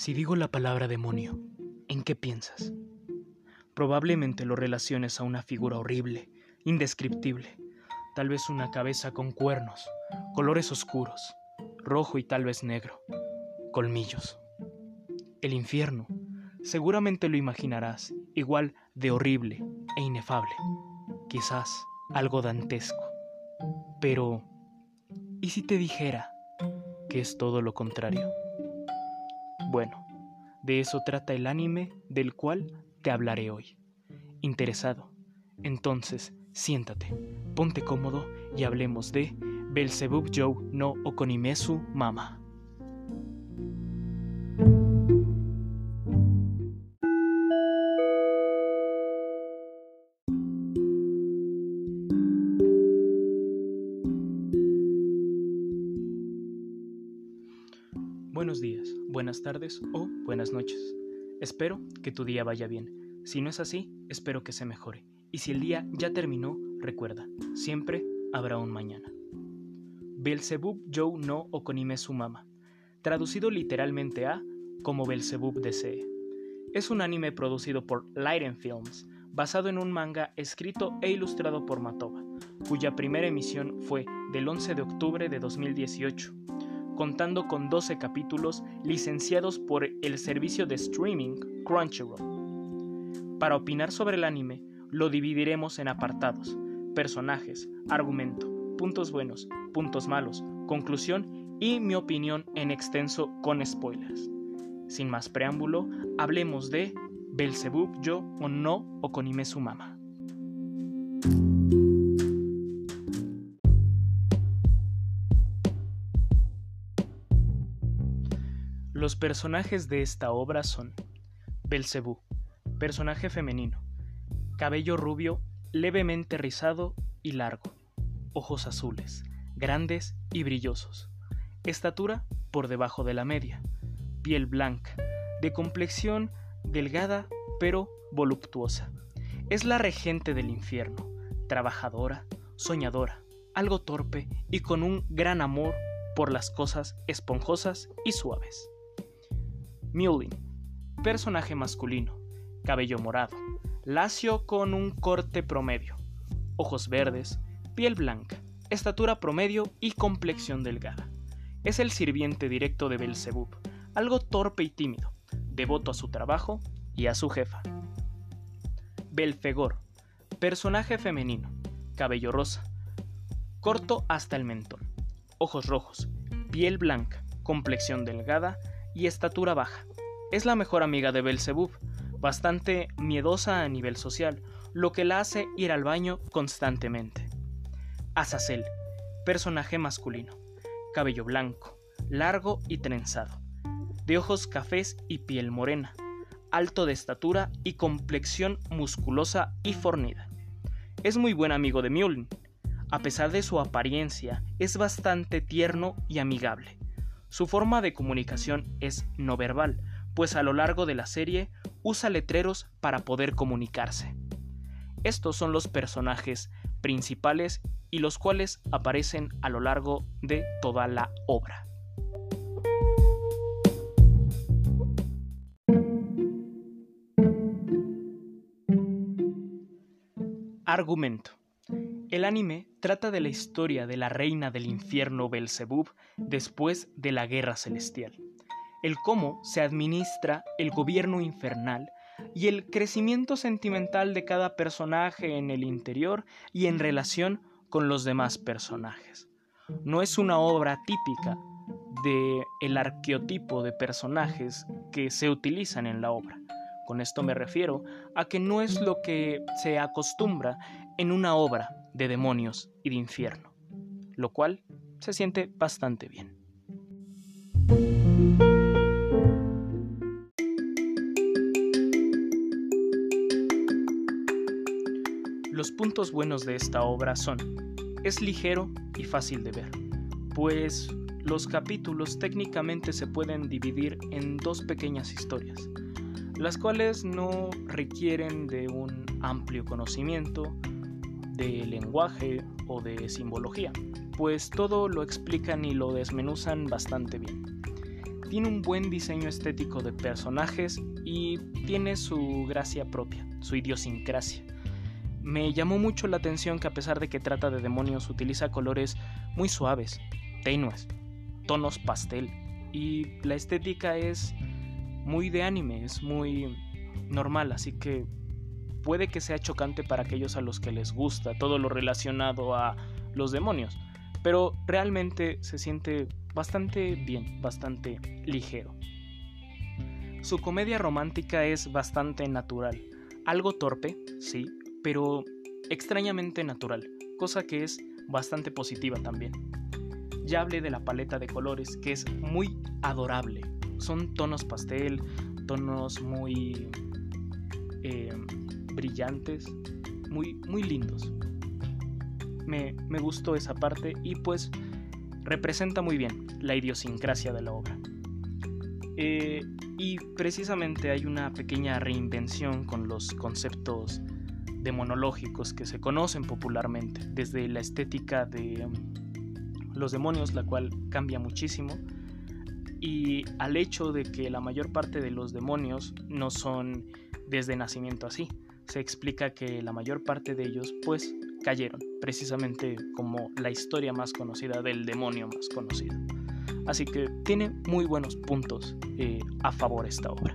Si digo la palabra demonio, ¿en qué piensas? Probablemente lo relaciones a una figura horrible, indescriptible, tal vez una cabeza con cuernos, colores oscuros, rojo y tal vez negro, colmillos. El infierno, seguramente lo imaginarás igual de horrible e inefable, quizás algo dantesco. Pero, ¿y si te dijera que es todo lo contrario? Bueno, de eso trata el anime del cual te hablaré hoy. ¿Interesado? Entonces, siéntate, ponte cómodo y hablemos de Belzebub Joe no Okonimesu Mama. Tardes o buenas noches. Espero que tu día vaya bien. Si no es así, espero que se mejore. Y si el día ya terminó, recuerda, siempre habrá un mañana. Belzebub Joe no Okonime Mama, traducido literalmente a como Belzebub desee. Es un anime producido por Lighten Films, basado en un manga escrito e ilustrado por Matoba, cuya primera emisión fue del 11 de octubre de 2018 contando con 12 capítulos licenciados por el servicio de streaming Crunchyroll. Para opinar sobre el anime, lo dividiremos en apartados, personajes, argumento, puntos buenos, puntos malos, conclusión y mi opinión en extenso con spoilers. Sin más preámbulo, hablemos de Belzebub Yo o No o Konime Sumama. Los personajes de esta obra son Belcebú, personaje femenino, cabello rubio, levemente rizado y largo, ojos azules, grandes y brillosos, estatura por debajo de la media, piel blanca, de complexión delgada pero voluptuosa. Es la regente del infierno, trabajadora, soñadora, algo torpe y con un gran amor por las cosas esponjosas y suaves. Mulin, personaje masculino, cabello morado, lacio con un corte promedio, ojos verdes, piel blanca, estatura promedio y complexión delgada. Es el sirviente directo de Belzebub, algo torpe y tímido, devoto a su trabajo y a su jefa. Belfegor, personaje femenino, cabello rosa, corto hasta el mentón, ojos rojos, piel blanca, complexión delgada y estatura baja. Es la mejor amiga de Belzebub, bastante miedosa a nivel social, lo que la hace ir al baño constantemente. Azazel, personaje masculino, cabello blanco, largo y trenzado, de ojos cafés y piel morena, alto de estatura y complexión musculosa y fornida. Es muy buen amigo de Mjolnir. A pesar de su apariencia, es bastante tierno y amigable. Su forma de comunicación es no verbal, pues a lo largo de la serie usa letreros para poder comunicarse. Estos son los personajes principales y los cuales aparecen a lo largo de toda la obra. Argumento. El anime trata de la historia de la reina del infierno Belzebub después de la Guerra Celestial, el cómo se administra el gobierno infernal y el crecimiento sentimental de cada personaje en el interior y en relación con los demás personajes. No es una obra típica de el arqueotipo de personajes que se utilizan en la obra. Con esto me refiero a que no es lo que se acostumbra en una obra de demonios y de infierno, lo cual se siente bastante bien. Los puntos buenos de esta obra son, es ligero y fácil de ver, pues los capítulos técnicamente se pueden dividir en dos pequeñas historias, las cuales no requieren de un amplio conocimiento de lenguaje o de simbología, pues todo lo explican y lo desmenuzan bastante bien. tiene un buen diseño estético de personajes y tiene su gracia propia, su idiosincrasia. Me llamó mucho la atención que a pesar de que trata de demonios utiliza colores muy suaves, tenues, tonos pastel y la estética es muy de anime, es muy normal, así que puede que sea chocante para aquellos a los que les gusta todo lo relacionado a los demonios, pero realmente se siente bastante bien, bastante ligero. Su comedia romántica es bastante natural, algo torpe, sí, pero extrañamente natural, cosa que es bastante positiva también. Ya hablé de la paleta de colores, que es muy adorable. Son tonos pastel, tonos muy eh, brillantes, muy, muy lindos. Me, me gustó esa parte y pues representa muy bien la idiosincrasia de la obra. Eh, y precisamente hay una pequeña reinvención con los conceptos demonológicos que se conocen popularmente, desde la estética de um, los demonios, la cual cambia muchísimo, y al hecho de que la mayor parte de los demonios no son desde nacimiento así. Se explica que la mayor parte de ellos pues cayeron, precisamente como la historia más conocida del demonio más conocido. Así que tiene muy buenos puntos eh, a favor esta obra.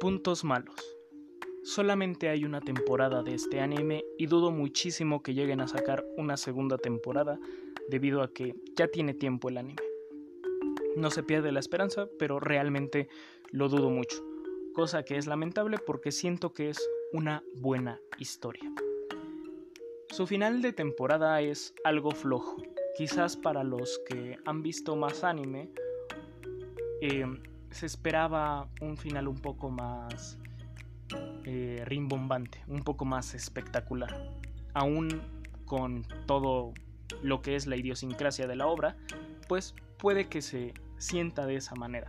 Puntos malos. Solamente hay una temporada de este anime y dudo muchísimo que lleguen a sacar una segunda temporada debido a que ya tiene tiempo el anime. No se pierde la esperanza, pero realmente lo dudo mucho, cosa que es lamentable porque siento que es una buena historia. Su final de temporada es algo flojo, quizás para los que han visto más anime, eh, se esperaba un final un poco más eh, rimbombante, un poco más espectacular. Aún con todo lo que es la idiosincrasia de la obra, pues puede que se sienta de esa manera.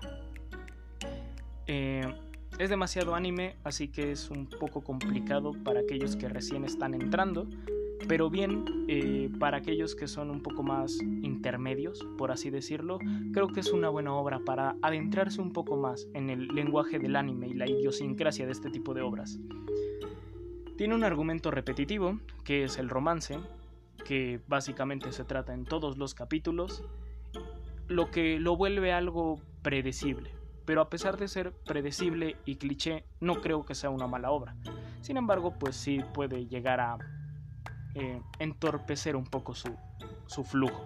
Eh, es demasiado anime, así que es un poco complicado para aquellos que recién están entrando, pero bien eh, para aquellos que son un poco más intermedios, por así decirlo, creo que es una buena obra para adentrarse un poco más en el lenguaje del anime y la idiosincrasia de este tipo de obras. Tiene un argumento repetitivo, que es el romance, que básicamente se trata en todos los capítulos, lo que lo vuelve algo predecible. Pero a pesar de ser predecible y cliché, no creo que sea una mala obra. Sin embargo, pues sí puede llegar a eh, entorpecer un poco su, su flujo.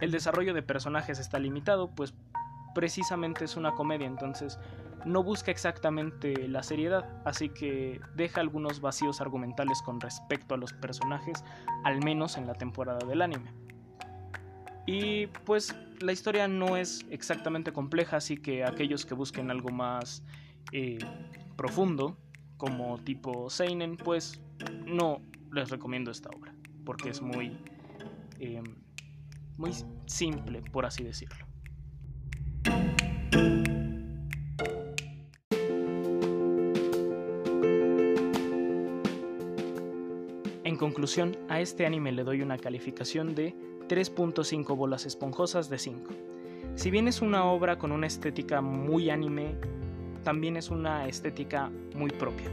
El desarrollo de personajes está limitado, pues precisamente es una comedia, entonces no busca exactamente la seriedad, así que deja algunos vacíos argumentales con respecto a los personajes, al menos en la temporada del anime. Y pues la historia no es exactamente compleja, así que aquellos que busquen algo más eh, profundo, como tipo Seinen, pues no les recomiendo esta obra, porque es muy, eh, muy simple, por así decirlo. Conclusión, a este anime le doy una calificación de 3.5 bolas esponjosas de 5. Si bien es una obra con una estética muy anime, también es una estética muy propia.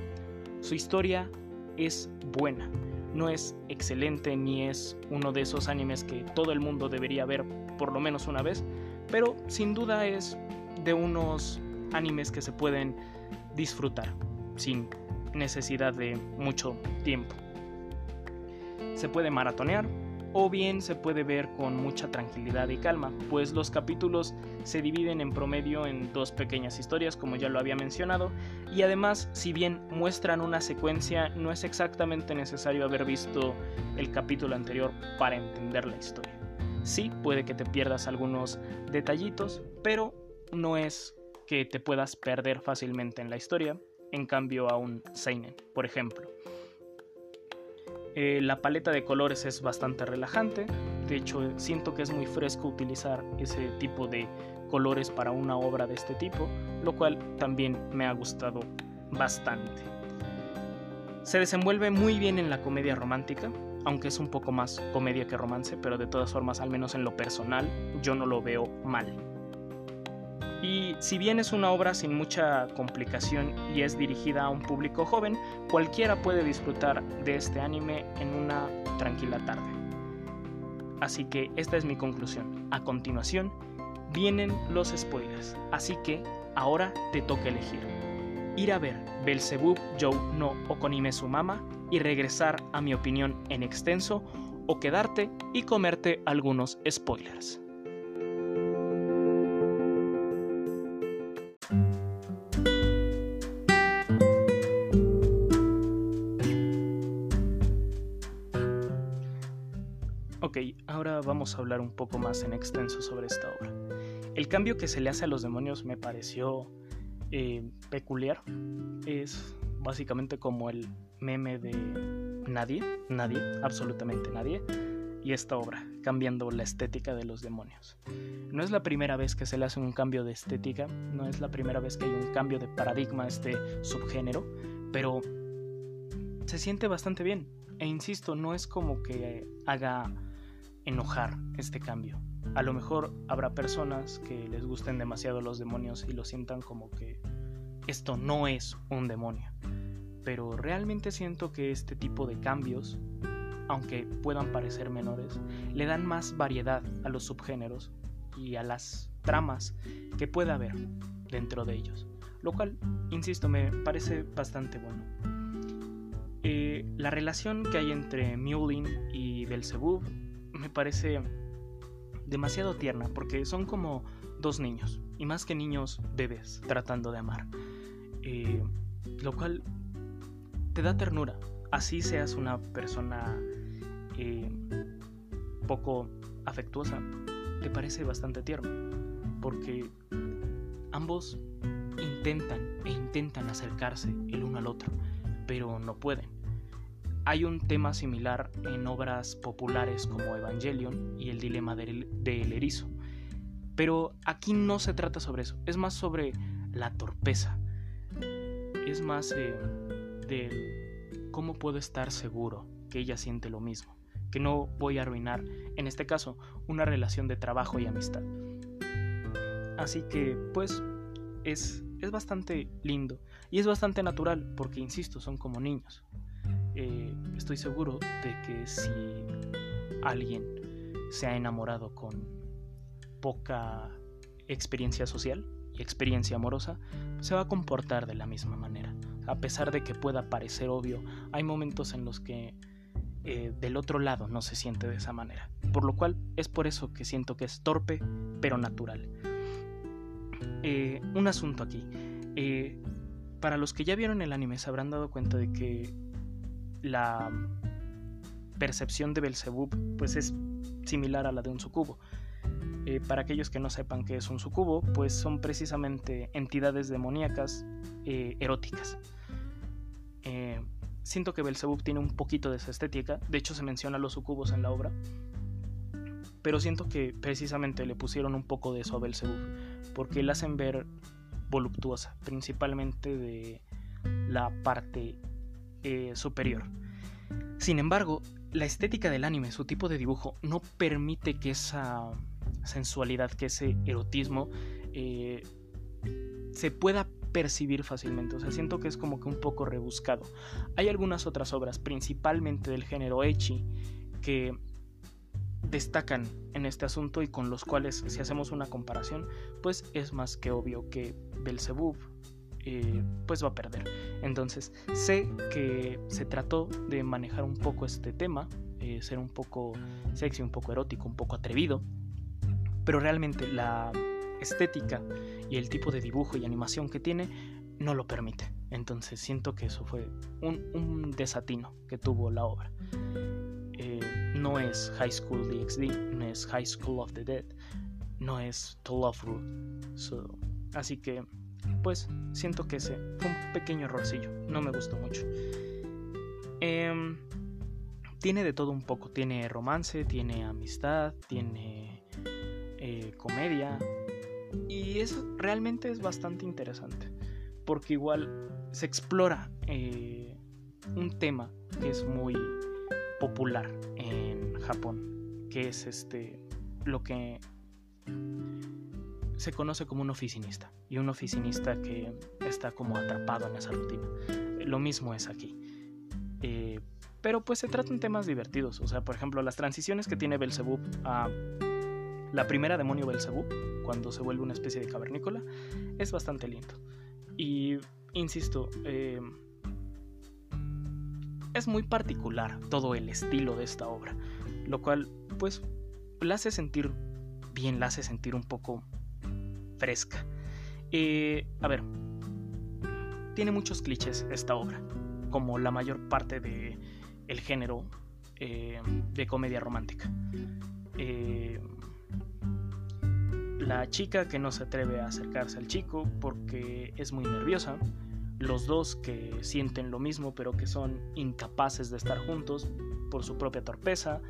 Su historia es buena, no es excelente ni es uno de esos animes que todo el mundo debería ver por lo menos una vez, pero sin duda es de unos animes que se pueden disfrutar sin necesidad de mucho tiempo se puede maratonear o bien se puede ver con mucha tranquilidad y calma, pues los capítulos se dividen en promedio en dos pequeñas historias, como ya lo había mencionado, y además, si bien muestran una secuencia, no es exactamente necesario haber visto el capítulo anterior para entender la historia. Sí, puede que te pierdas algunos detallitos, pero no es que te puedas perder fácilmente en la historia, en cambio a un Seinen, por ejemplo. Eh, la paleta de colores es bastante relajante. De hecho, siento que es muy fresco utilizar ese tipo de colores para una obra de este tipo, lo cual también me ha gustado bastante. Se desenvuelve muy bien en la comedia romántica, aunque es un poco más comedia que romance, pero de todas formas, al menos en lo personal, yo no lo veo mal. Y si bien es una obra sin mucha complicación y es dirigida a un público joven, cualquiera puede disfrutar de este anime en una tranquila tarde. Así que esta es mi conclusión. A continuación, vienen los spoilers, así que ahora te toca elegir ir a ver Belzebub Joe no Okonime Mama y regresar a mi opinión en extenso o quedarte y comerte algunos spoilers. Ok, ahora vamos a hablar un poco más en extenso sobre esta obra. El cambio que se le hace a los demonios me pareció eh, peculiar. Es básicamente como el meme de nadie, nadie, absolutamente nadie, y esta obra, cambiando la estética de los demonios. No es la primera vez que se le hace un cambio de estética, no es la primera vez que hay un cambio de paradigma a este subgénero, pero se siente bastante bien. E insisto, no es como que haga enojar este cambio. A lo mejor habrá personas que les gusten demasiado los demonios y lo sientan como que esto no es un demonio. Pero realmente siento que este tipo de cambios, aunque puedan parecer menores, le dan más variedad a los subgéneros y a las tramas que pueda haber dentro de ellos. Lo cual, insisto, me parece bastante bueno. Eh, la relación que hay entre Mulin y Belzebub me parece demasiado tierna porque son como dos niños, y más que niños, bebés tratando de amar. Eh, lo cual te da ternura, así seas una persona eh, poco afectuosa, te parece bastante tierno, porque ambos intentan e intentan acercarse el uno al otro, pero no pueden. Hay un tema similar en obras populares como Evangelion y el dilema del, erizo. Pero aquí no se trata sobre eso, es más sobre la torpeza. Es más eh, del cómo puedo estar seguro que ella siente lo mismo, que no voy a arruinar, en este caso, una relación de trabajo y amistad. Así que, pues, es, es bastante lindo y es bastante natural porque, insisto, son como niños. Eh, estoy seguro de que si alguien se ha enamorado con poca experiencia social y experiencia amorosa, se va a comportar de la misma manera. A pesar de que pueda parecer obvio, hay momentos en los que eh, del otro lado no se siente de esa manera. Por lo cual es por eso que siento que es torpe, pero natural. Eh, un asunto aquí. para los que ya vieron el anime se habrán dado cuenta de que la percepción de Belzebub pues es similar a la de un sucubo. Eh, para aquellos que no sepan qué es un sucubo, pues son precisamente entidades demoníacas eh, eróticas. Eh, siento que Belzebub tiene un poquito de esa estética, de hecho se menciona a los sucubos en la obra, pero siento que precisamente le pusieron un poco de eso a Belzebub, porque la hacen ver voluptuosa, principalmente de la parte eh, superior. Sin embargo, la estética del anime, su tipo de dibujo, no permite que esa sensualidad, que ese erotismo eh, se pueda percibir fácilmente. O sea, siento que es como que un poco rebuscado. Hay algunas otras obras, principalmente del género Echi, que destacan en este asunto y con los cuales, si hacemos una comparación, pues es más que obvio que Belzebub, eh, pues va a perder. Entonces sé que se trató de manejar un poco este tema, eh, ser un poco sexy, un poco erótico, un poco atrevido, pero realmente la estética y el tipo de dibujo y animación que tiene no lo permite. Entonces siento que eso fue un, desatino que tuvo la obra. Eh, no es High School DxD, no es High School of the Dead, no es To Love Root. así que pues siento que ese fue un pequeño errorcillo, no me gustó mucho. Em, tiene de todo un poco, tiene romance, tiene amistad, tiene eh, comedia y eso realmente es bastante interesante porque igual se explora eh, un tema que es muy popular en Japón, que es este lo que se conoce como un oficinista y un oficinista que está como atrapado en esa rutina. Lo mismo es aquí. Eh, pero pues se tratan temas divertidos. O sea, por ejemplo, las transiciones que tiene Belzebub a la primera demonio Belzebub, cuando se vuelve una especie de cavernícola, es bastante lindo. Y, insisto, eh, es muy particular todo el estilo de esta obra, lo cual, pues, la hace sentir bien, la hace sentir un poco fresca. A ver, tiene muchos clichés esta obra, como la mayor parte de el género eh, de comedia romántica. Eh, la chica que no se atreve a acercarse al chico porque es muy nerviosa. Los dos que sienten lo mismo pero que son incapaces de estar juntos por su propia torpeza.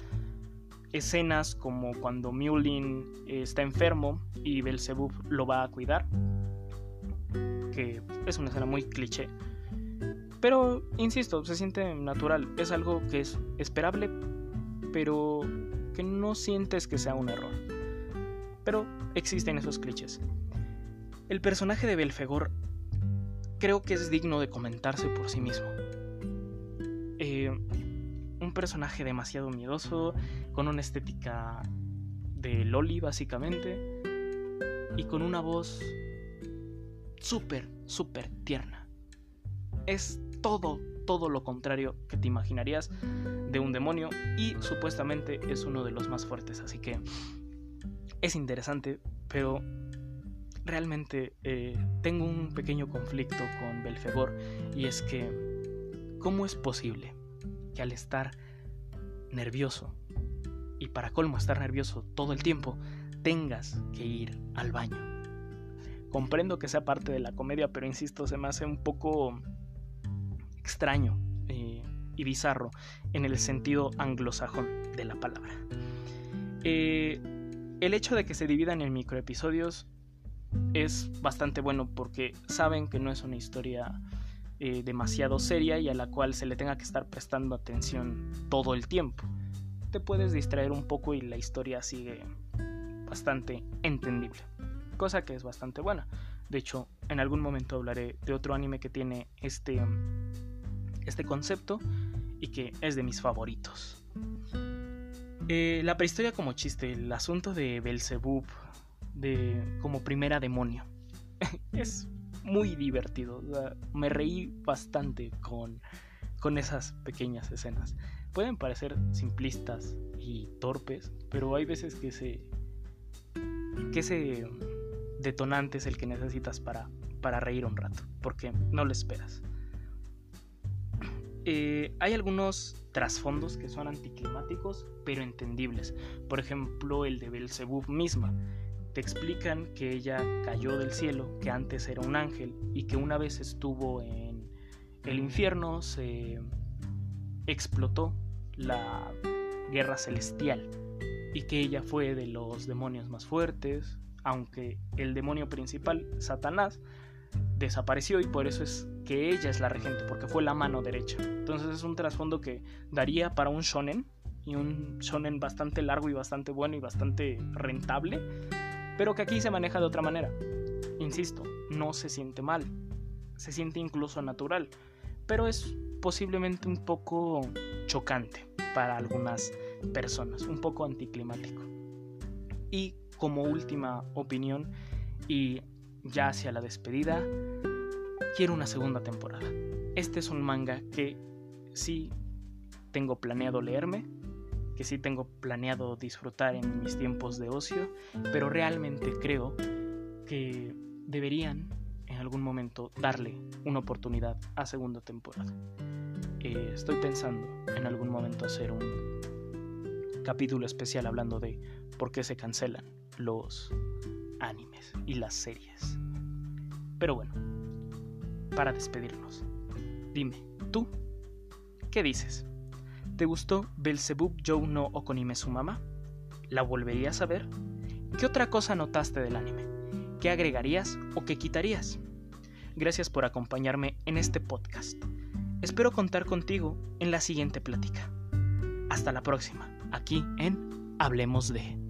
Escenas como cuando Mulin está enfermo y Belzebub lo va a cuidar. Que es una escena muy cliché. Pero, insisto, se siente natural. Es algo que es esperable, pero que no sientes que sea un error. Pero existen esos clichés. El personaje de Belfegor creo que es digno de comentarse por sí mismo. Eh, un personaje demasiado miedoso, con una estética de Loli básicamente, y con una voz súper, súper tierna. Es todo, todo lo contrario que te imaginarías de un demonio y supuestamente es uno de los más fuertes, así que es interesante, pero realmente eh, tengo un pequeño conflicto con Belfegor y es que, ¿cómo es posible que al estar nervioso, y para colmo estar nervioso todo el tiempo, tengas que ir al baño? Comprendo que sea parte de la comedia, pero insisto, se me hace un poco extraño eh, y bizarro en el sentido anglosajón de la palabra. Eh, el hecho de que se dividan en microepisodios es bastante bueno porque saben que no es una historia eh, demasiado seria y a la cual se le tenga que estar prestando atención todo el tiempo. Te puedes distraer un poco y la historia sigue bastante entendible, cosa que es bastante buena. De hecho, en algún momento hablaré de otro anime que tiene este, este concepto y que es de mis favoritos. Eh, la prehistoria como chiste, el asunto de Belzebub de, como primera demonio. es muy divertido. me reí bastante con, con esas pequeñas escenas. Pueden parecer simplistas y torpes, pero hay veces que ese, que ese detonante es el que necesitas para, para reír un rato, porque no lo esperas. Eh, hay algunos trasfondos que son anticlimáticos, pero entendibles. Por ejemplo, el de Belzebub misma. Te explican que ella cayó del cielo, que antes era un ángel y que una vez estuvo en el infierno, se explotó la guerra celestial y que ella fue de los demonios más fuertes, aunque el demonio principal, Satanás, desapareció y por eso es que ella es la regente, porque fue la mano derecha. Entonces es un trasfondo que daría para un shonen, y un shonen bastante largo y bastante bueno y bastante rentable, pero que aquí se maneja de otra manera. Insisto, no se siente mal, se siente incluso natural, pero es posiblemente un poco chocante para algunas personas, un poco anticlimático. Y como última opinión, y ya hacia la despedida, quiero una segunda temporada. Este es un manga que sí tengo planeado leerme, que sí tengo planeado disfrutar en mis tiempos de ocio, pero realmente creo que deberían en algún momento darle una oportunidad a segunda temporada. Eh, estoy pensando en algún momento hacer un capítulo especial hablando de por qué se cancelan los animes y las series. Pero bueno, para despedirnos, dime, ¿tú qué dices? ¿Te gustó Belzebub Joe no Okonime su mamá? ¿La volverías a ver? ¿Qué otra cosa notaste del anime? ¿Qué agregarías o qué quitarías? Gracias por acompañarme en este podcast. Espero contar contigo en la siguiente plática. Hasta la próxima, aquí en Hablemos de...